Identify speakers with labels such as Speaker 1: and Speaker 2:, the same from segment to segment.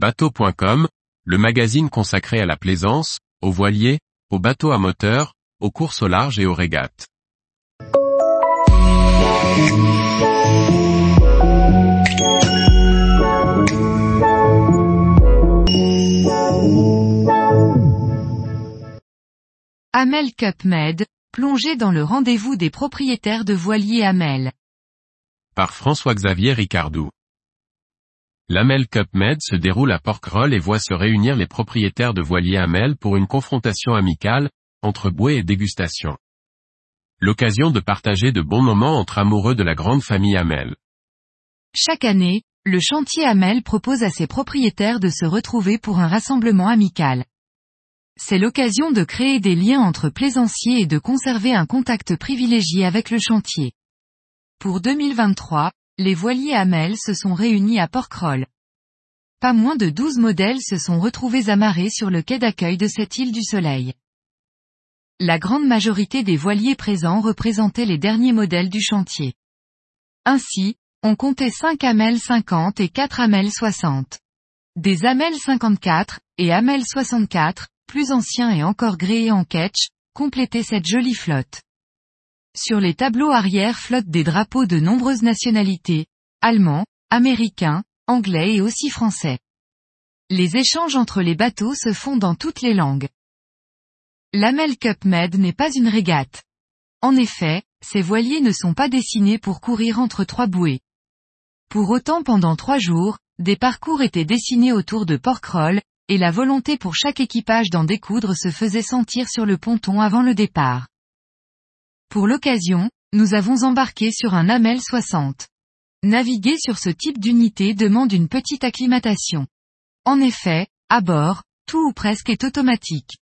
Speaker 1: Bateau.com, le magazine consacré à la plaisance, aux voiliers, aux bateaux à moteur, aux courses au large et aux régates.
Speaker 2: Amel Cup Med, plongé dans le rendez-vous des propriétaires de voiliers Amel.
Speaker 1: Par François-Xavier Ricardou. L'Amel Cup Med se déroule à Porquerolles et voit se réunir les propriétaires de voiliers Amel pour une confrontation amicale, entre bouée et dégustation. L'occasion de partager de bons moments entre amoureux de la grande famille Amel.
Speaker 2: Chaque année, le chantier Amel propose à ses propriétaires de se retrouver pour un rassemblement amical. C'est l'occasion de créer des liens entre plaisanciers et de conserver un contact privilégié avec le chantier. Pour 2023, les voiliers Amel se sont réunis à Porquerolles. Pas moins de 12 modèles se sont retrouvés amarrés sur le quai d'accueil de cette île du Soleil. La grande majorité des voiliers présents représentaient les derniers modèles du chantier. Ainsi, on comptait 5 Amel 50 et 4 Amel 60. Des Amel 54, et Amel 64, plus anciens et encore gréés en ketch, complétaient cette jolie flotte. Sur les tableaux arrière flottent des drapeaux de nombreuses nationalités, allemands, américains, anglais et aussi français. Les échanges entre les bateaux se font dans toutes les langues. L'Amel Cup Med n'est pas une régate. En effet, ces voiliers ne sont pas dessinés pour courir entre trois bouées. Pour autant pendant trois jours, des parcours étaient dessinés autour de Porquerolles, et la volonté pour chaque équipage d'en découdre se faisait sentir sur le ponton avant le départ. Pour l'occasion, nous avons embarqué sur un Amel 60. Naviguer sur ce type d'unité demande une petite acclimatation. En effet, à bord, tout ou presque est automatique.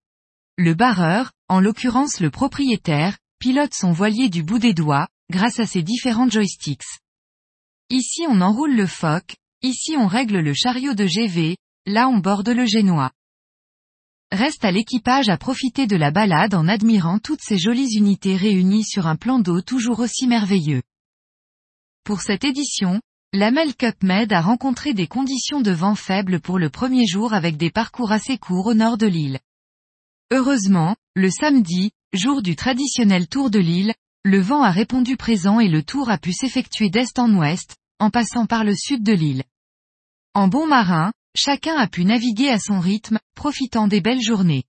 Speaker 2: Le barreur, en l'occurrence le propriétaire, pilote son voilier du bout des doigts, grâce à ses différents joysticks. Ici on enroule le foc, ici on règle le chariot de GV, là on borde le génois. Reste à l'équipage à profiter de la balade en admirant toutes ces jolies unités réunies sur un plan d'eau toujours aussi merveilleux. Pour cette édition, l'Amel Cup Med a rencontré des conditions de vent faibles pour le premier jour avec des parcours assez courts au nord de l'île. Heureusement, le samedi, jour du traditionnel tour de l'île, le vent a répondu présent et le tour a pu s'effectuer d'est en ouest, en passant par le sud de l'île. En bon marin, chacun a pu naviguer à son rythme, profitant des belles journées.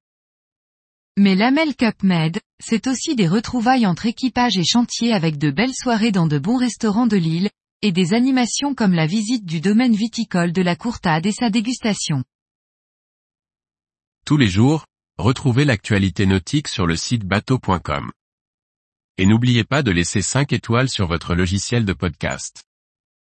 Speaker 2: Mais l'Amel Cup Med, c'est aussi des retrouvailles entre équipages et chantiers avec de belles soirées dans de bons restaurants de l'île, et des animations comme la visite du domaine viticole de la Courtade et sa dégustation.
Speaker 1: Tous les jours, retrouvez l'actualité nautique sur le site bateau.com. Et n'oubliez pas de laisser 5 étoiles sur votre logiciel de podcast.